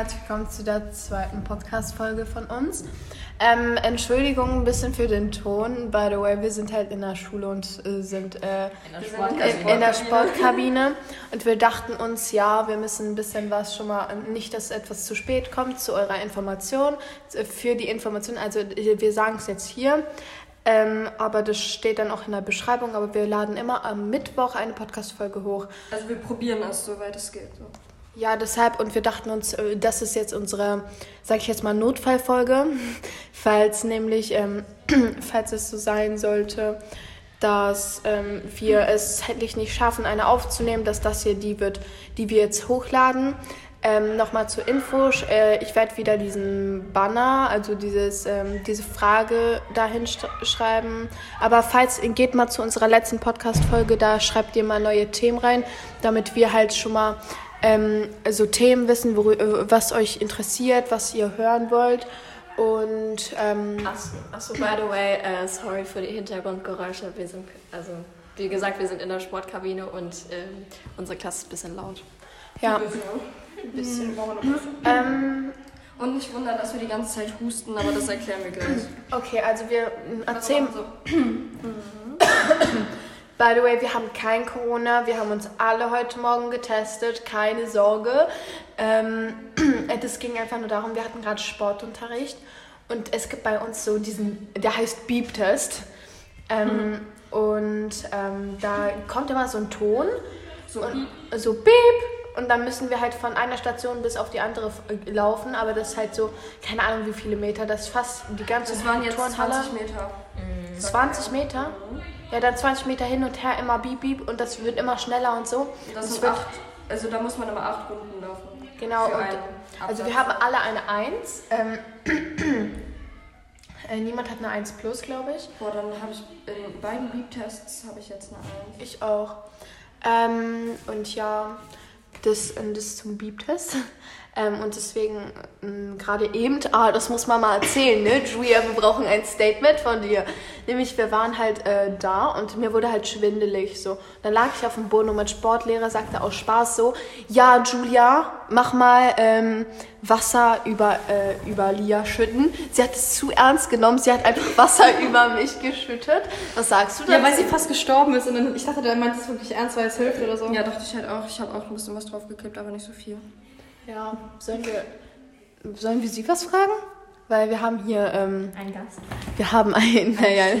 herzlich willkommen zu der zweiten Podcast-Folge von uns. Ähm, Entschuldigung ein bisschen für den Ton. By the way, wir sind halt in der Schule und äh, sind äh, in, der Sportkabine. In, in der Sportkabine. Und wir dachten uns, ja, wir müssen ein bisschen was schon mal, nicht, dass etwas zu spät kommt zu eurer Information, für die Information. Also wir sagen es jetzt hier. Ähm, aber das steht dann auch in der Beschreibung. Aber wir laden immer am Mittwoch eine Podcast-Folge hoch. Also wir probieren es, soweit es geht. So. Ja, deshalb und wir dachten uns, äh, das ist jetzt unsere, sag ich jetzt mal, Notfallfolge, falls nämlich, ähm, falls es so sein sollte, dass ähm, wir es zeitlich nicht schaffen, eine aufzunehmen, dass das hier die wird, die wir jetzt hochladen. Ähm, Nochmal zur Info, äh, ich werde wieder diesen Banner, also dieses, ähm, diese Frage dahin schreiben. Aber falls, geht mal zu unserer letzten Podcast-Folge, da schreibt ihr mal neue Themen rein, damit wir halt schon mal ähm, so Themen wissen, äh, was euch interessiert, was ihr hören wollt. Und ähm, achso, achso, by the way, uh, sorry für die Hintergrundgeräusche. Wir sind, also wie gesagt, wir sind in der Sportkabine und ähm, unsere Klasse ist ein bisschen laut. Ja. Ein bisschen. Mhm. Ähm, und nicht wundern, dass wir die ganze Zeit husten, aber das erklären wir gleich. Okay, also wir erzählen. So. By the way, wir haben kein Corona. Wir haben uns alle heute Morgen getestet. Keine Sorge. Ähm, das ging einfach nur darum, wir hatten gerade Sportunterricht. Und es gibt bei uns so diesen, der heißt Beep-Test. Ähm, mhm. Und ähm, da kommt immer so ein Ton. So, und, so Beep. Und dann müssen wir halt von einer Station bis auf die andere äh, laufen. Aber das ist halt so, keine Ahnung wie viele Meter. Das ist fast die ganze Das waren jetzt Turnhalle. 20 Meter. 20 Meter? Ja, dann 20 Meter hin und her, immer beep, beep und das wird immer schneller und so. Das sind acht, also da muss man immer acht Runden laufen. Genau, und, also wir haben alle eine 1. Ähm, äh, niemand hat eine 1 plus, glaube ich. Boah, dann habe ich in beiden Beep-Tests habe ich jetzt eine 1. Ich auch. Ähm, und ja, das, das zum Beep-Test. Ähm, und deswegen ähm, gerade eben, ah, das muss man mal erzählen, ne? Julia, wir brauchen ein Statement von dir. Nämlich, wir waren halt äh, da und mir wurde halt schwindelig so. Dann lag ich auf dem Boden und mein Sportlehrer sagte aus Spaß so, ja, Julia, mach mal ähm, Wasser über, äh, über Lia schütten. Sie hat es zu ernst genommen, sie hat einfach Wasser über mich geschüttet. Was sagst du da? Ja, weil sie fast gestorben ist und dann, ich dachte, der meint es wirklich ernst, weil es hilft oder so. Ja, dachte ich halt auch. Ich habe auch ein bisschen was draufgeklebt, aber nicht so viel. Ja, sollen wir, sollen wir Sie was fragen? Weil wir haben hier. Ähm, ein Gast. Wir haben ein, naja,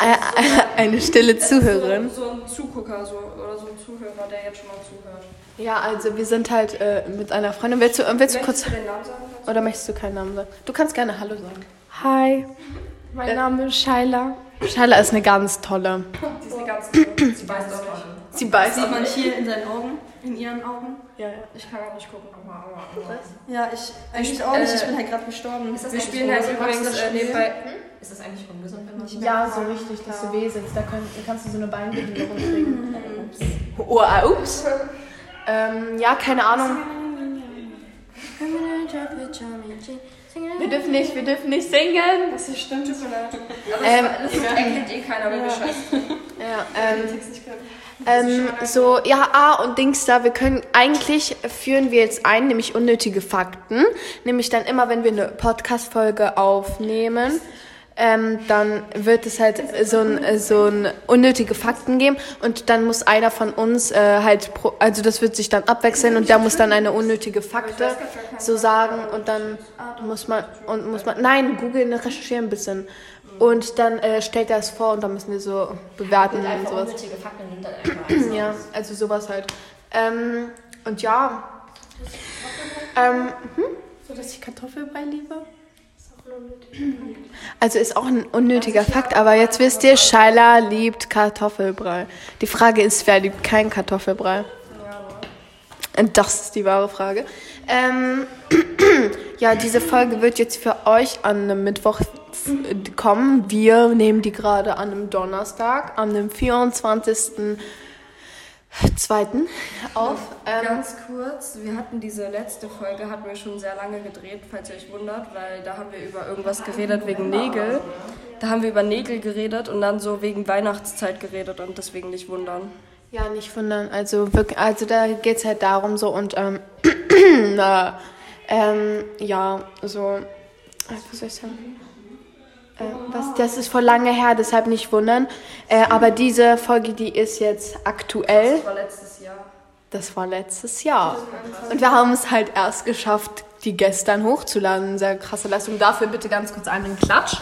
eine, eine stille Zuhörerin. So, so, ein Zugucker so, oder so ein Zuhörer, der jetzt schon mal zuhört. Ja, also wir sind halt äh, mit einer Freundin. Willst du, äh, willst du kurz. Du den Namen sagen? Oder möchtest du keinen Namen sagen? Du kannst gerne Hallo sagen. Hi, mein äh, Name ist Shaila. Shaila ist eine ganz tolle. Sie ist eine ganz tolle. Sie beißt auch nicht. Sie beißt Sieht man hier in seinen Augen, in ihren Augen. Ja, ja. Ich kann gar nicht gucken. Was? Ja, ich eigentlich auch nicht. Ich bin halt gerade gestorben. Wir spielen halt übrigens äh, nebenbei. Hm? Ist das eigentlich ungesund, wenn man Ja, so richtig, dass du weh sitzt. Da könnt, kannst du so eine Beinbehinderung kriegen. ups. Oh, uh, ups. ähm, ja, keine Ahnung. Wir dürfen nicht, wir dürfen nicht singen. Das ist stimmt. Aber ähm, das, das erkennt eh keiner, wenn wir scheißen. Ja, ähm, ähm, so, ja, ah, und Dings da, wir können, eigentlich führen wir jetzt ein, nämlich unnötige Fakten. Nämlich dann immer, wenn wir eine Podcast-Folge aufnehmen, ähm, dann wird es halt so ein, so ein unnötige Fakten geben und dann muss einer von uns äh, halt, pro, also das wird sich dann abwechseln und der muss dann eine unnötige Fakte so sagen und dann muss man, und muss man, nein, googeln, recherchieren ein bisschen. Und dann äh, stellt er es vor und dann müssen wir so bewerten und, und sowas. ja, also sowas halt. Ähm, und ja. Ähm, hm? So, dass ich Kartoffelbrei liebe? Also ist auch ein unnötiger also Fakt, aber jetzt wisst ihr, Shaila liebt Kartoffelbrei. Die Frage ist, wer liebt keinen Kartoffelbrei? Und das ist die wahre Frage. Ähm, ja, diese Folge wird jetzt für euch an einem Mittwoch kommen. Wir nehmen die gerade an einem Donnerstag, an dem 24. Zweiten auf. Ähm, Ganz kurz, wir hatten diese letzte Folge, hatten wir schon sehr lange gedreht, falls ihr euch wundert, weil da haben wir über irgendwas geredet wegen Nägel. Da haben wir über Nägel geredet und dann so wegen Weihnachtszeit geredet und deswegen nicht wundern. Ja, nicht wundern. Also, wirklich, also da geht es halt darum so und ähm, Ähm, ja, so, äh, was soll ich sagen? Äh, was, das ist vor lange her, deshalb nicht wundern. Äh, aber diese Folge, die ist jetzt aktuell. Das war letztes Jahr. Das war letztes Jahr. Und wir haben es halt erst geschafft, die gestern hochzuladen. Sehr krasse Leistung. Dafür bitte ganz kurz einen Klatsch.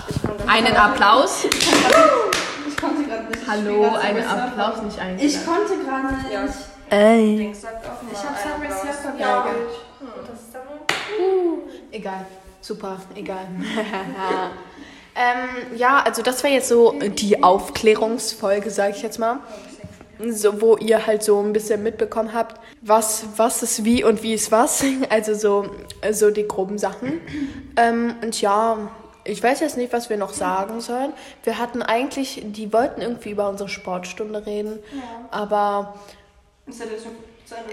Einen Applaus. Ich konnte gerade nicht. Hallo, einen Applaus, nicht einen Ich konnte gerade nicht. Ja. Ey. Ich habe einen Subway. Surfer Ja, geholt. Das ist dann Egal. Super, egal. ähm, ja, also das war jetzt so die Aufklärungsfolge, sage ich jetzt mal. So, wo ihr halt so ein bisschen mitbekommen habt, was, was ist wie und wie ist was. Also so, so die groben Sachen. Ähm, und ja, ich weiß jetzt nicht, was wir noch sagen sollen. Wir hatten eigentlich, die wollten irgendwie über unsere Sportstunde reden, aber Ist ja jetzt schon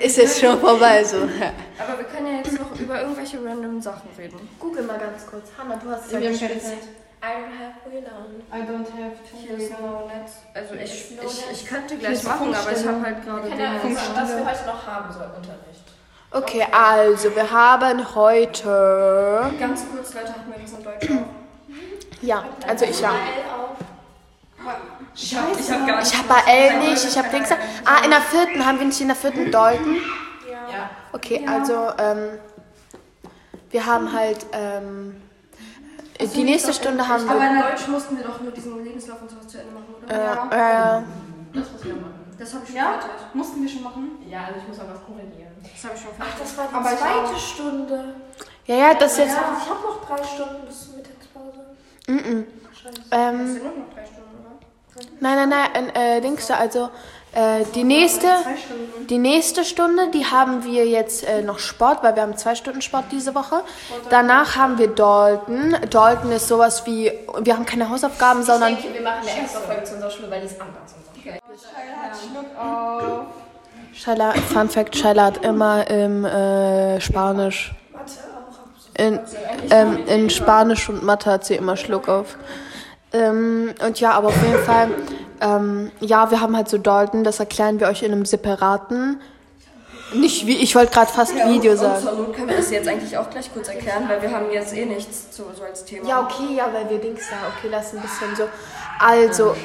ist jetzt schon vorbei so. Aber wir können ja jetzt noch über irgendwelche random Sachen reden. Google mal ganz kurz. Hanna, du hast haben keine Zeit. I don't have WLAN. I don't have Hier ist no Netz. Also ich, ich, ich könnte gleich machen, aber ich habe halt gerade Ahnung, Dinge. was wir heute noch haben sollen, Unterricht. Okay, also wir haben heute. Ganz kurz, Leute, hatten wir das in Deutsch auch. Ja, also ich ja. Ich habe ich hab gar nicht. Ich habe bei L nicht, ich habe Dings. Ah, in der vierten, haben wir nicht in der vierten Deuten? Ja. Okay, also ähm, wir haben halt. Ähm, die nächste Stunde haben Aber wir. in Deutsch mussten wir doch nur diesen Lebenslauf und sowas zu Ende machen, oder? Äh, äh, Das muss ich machen. Das habe ich schon Ja? fertig. Mussten wir schon machen? Ja, also ich muss noch was korrigieren. Das habe ich schon Ach, fertig. das war die Aber zweite auch. Stunde. ja, ja, das jetzt. Ja, ich habe noch drei Stunden bis zur Mittagspause. Mm -mm. Scheiße. Das Ähm, sind nur noch drei Stunden, oder? nein, nein, nein, äh, Dings da, also äh, die nächste. Die nächste Stunde, die haben wir jetzt äh, noch Sport, weil wir haben zwei Stunden Sport diese Woche. Danach haben wir Dalton. Dalton ist sowas wie, wir haben keine Hausaufgaben, sondern Ich denke, wir machen eine extra Folge zu unserer Schule, weil die ist anders. Okay. Schluck auf. Shaila, Fun Fact, Shaila hat immer im äh, Spanisch, in, ähm, in Spanisch und Mathe hat sie immer Schluck auf. Ähm, und ja, aber auf jeden Fall, ähm, ja, wir haben halt so Dalton, das erklären wir euch in einem separaten, nicht wie, ich wollte gerade fast Video Und sagen. zur Not können wir das jetzt eigentlich auch gleich kurz erklären, weil wir haben jetzt eh nichts zu, so als Thema. Ja, okay, ja, weil wir Dings da, okay, lass ein bisschen so. Also,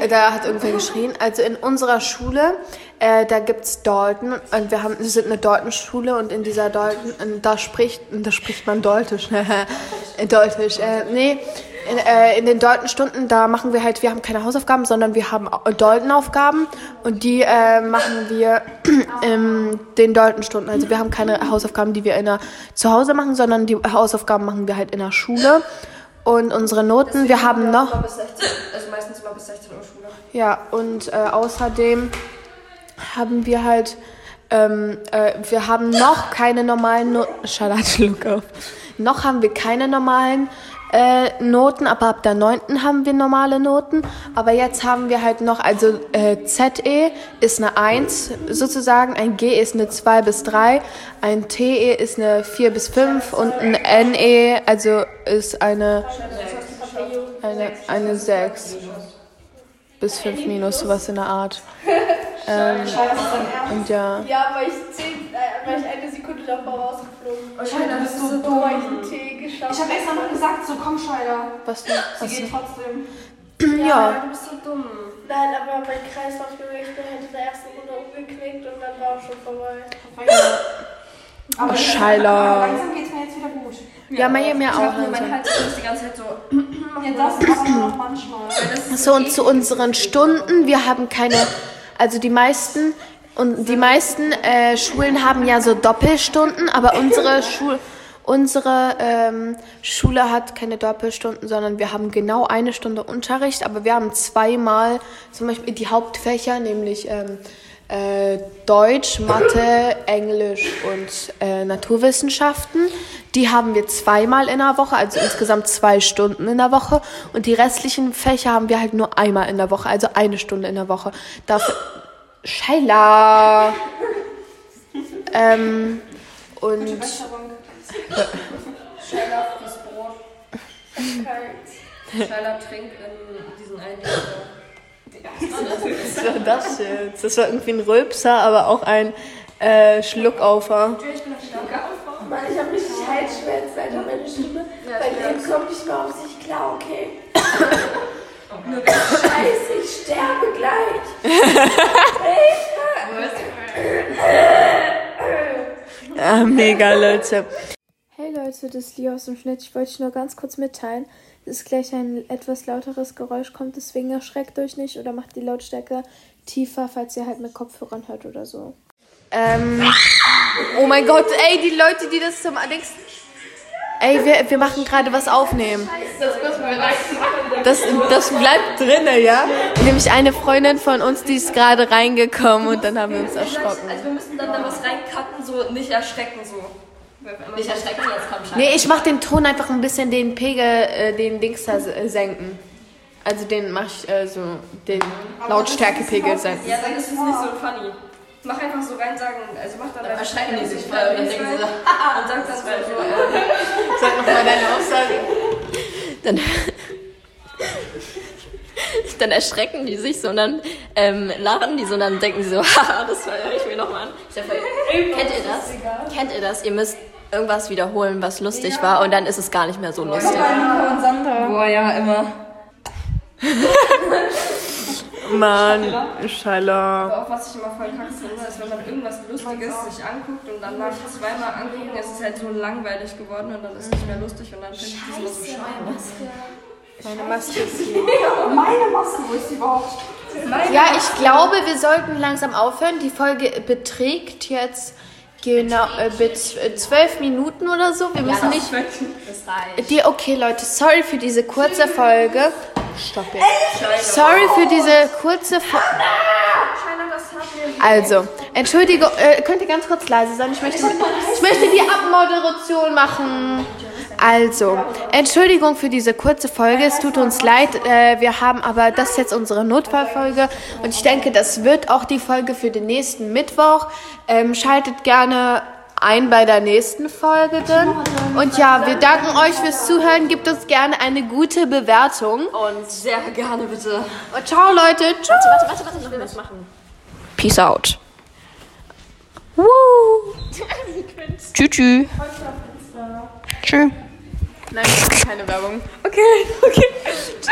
äh, da hat irgendwer geschrien. Also in unserer Schule, äh, da gibt's Dalton und wir haben, wir sind eine Dalton-Schule und in dieser Dalton, und da spricht, da spricht man Daltisch. Daltisch, äh, nee. In, äh, in den Dalton-Stunden, da machen wir halt, wir haben keine Hausaufgaben, sondern wir haben Dalton-Aufgaben und die äh, machen wir in den Dalton-Stunden. Also wir haben keine Hausaufgaben, die wir in der, zu Hause machen, sondern die Hausaufgaben machen wir halt in der Schule. Und unsere Noten, wir haben noch, Immer bis 16, also meistens immer bis 16 Uhr Schule. ja, und äh, außerdem haben wir halt, ähm, äh, wir haben noch keine normalen Noten. Charlotte, look auf. Noch haben wir keine normalen äh, Noten, aber ab der 9. haben wir normale Noten. Aber jetzt haben wir halt noch, also äh, ZE ist eine 1 sozusagen, ein G ist eine 2 bis 3, ein TE ist eine 4 bis 5 und ein NE, also ist eine, eine, eine 6 bis 5 minus, sowas in der Art. Ähm, und ja. Ja, weil ich, zehn, äh, weil ich eine Sekunde davor rausgeflogen bin. Oh, Scheiße, bist so So, ich einen Tee geschafft Ich habe extra noch gesagt, so komm Scheider. Was denn? Sie geht trotzdem. Ja. Du bist so dumm. Nein, aber mein Kreislaufgewicht hätte in der ersten Runde umgeknickt und dann war auch schon vorbei. Aber Oh, Scheiler. langsam geht's mir jetzt wieder gut. Ja, mir, mir Ich auch. hab Also. mein Hals ist die ganze Zeit so. Jetzt das noch manchmal. So, und zu unseren Stunden, wir haben keine, also die meisten, und die meisten äh, Schulen haben ja so Doppelstunden, aber unsere Schule, unsere ähm, Schule hat keine Doppelstunden, sondern wir haben genau eine Stunde Unterricht, aber wir haben zweimal zum Beispiel die Hauptfächer, nämlich ähm, äh, Deutsch, Mathe, Englisch und äh, Naturwissenschaften. Die haben wir zweimal in der Woche, also insgesamt zwei Stunden in der Woche. Und die restlichen Fächer haben wir halt nur einmal in der Woche, also eine Stunde in der Woche. Dafür. Scheila! ähm, und Scheiler frisst Brot. Scheiler trinkt in diesen einen was war das jetzt? Das war irgendwie ein Rülpser, aber auch ein äh, Schluckaufer. Weil ich habe mich Leben kommt nicht mehr auf sich klar, okay? Scheiße, ich sterbe gleich. Ah, mega, Leute. Hey Leute, das ist Lia aus dem Schnitt. Ich wollte euch nur ganz kurz mitteilen, dass gleich ein etwas lauteres Geräusch kommt, deswegen erschreckt euch nicht oder macht die Lautstärke tiefer, falls ihr halt mit Kopfhörern hört oder so. Ähm, oh mein Gott, ey, die Leute, die das zum Alex. Ey, wir, wir machen gerade was aufnehmen. Das, das bleibt drinne, ja? Nämlich eine Freundin von uns, die ist gerade reingekommen und dann haben wir uns erschrocken. Also wir müssen dann da was reincutten, so nicht erschrecken so. Nicht erschrecken, jetzt komm schon. Nee, ich mach den Ton einfach ein bisschen den Pegel, äh, den Dings da äh, senken. Also den mach ich äh, so, den Lautstärkepegel senken. Ja, dann ist es nicht so funny. Mach einfach so rein, sagen, also mach dann erschrecken die sich voll und dann denken sie so, und sag dann so, so äh, Sag nochmal deine Aussage. dann, dann erschrecken die sich so und dann ähm, lachen die so und dann denken sie so, haha, das höre ich mir nochmal an. Ist ja voll- Kennt ihr das? Kennt ihr das? Ihr müsst irgendwas wiederholen, was lustig war und dann ist es gar nicht mehr so lustig. boah, ja, immer. Mann, Scheiße. Aber auch was ich immer voll kacke finde, ist, wenn man irgendwas Lustiges sich anguckt und dann nach zweimal angucken, ist es halt so langweilig geworden und dann ist es nicht mehr lustig und dann finde ich das immer so schade. Meine Maske ist hier. Meine Maske, wo ist die überhaupt? Ja, ich glaube, wir sollten langsam aufhören. Die Folge beträgt jetzt genau äh, äh, zwölf Minuten oder so. Wir müssen nicht. Das reicht. Die, okay, Leute, sorry für diese kurze Folge. Stopp jetzt. Sorry für diese kurze Folge. Also, Entschuldigung, äh, könnt ihr ganz kurz leise sein? Ich möchte, ich möchte die Abmoderation machen. Also, Entschuldigung für diese kurze Folge. Es tut uns leid. Äh, wir haben aber das ist jetzt unsere Notfallfolge. Und ich denke, das wird auch die Folge für den nächsten Mittwoch. Ähm, schaltet gerne ein bei der nächsten Folge dann. Und ja, wir danken euch fürs Zuhören. Gebt uns gerne eine gute Bewertung. Und sehr gerne bitte. Und ciao, Leute. Tschüss. Warte, warte, warte, ich will was machen. Peace out. Woo. Tschüss. Tschüss. Tschüss. Nein, keine Werbung. Okay, okay. Tschüss.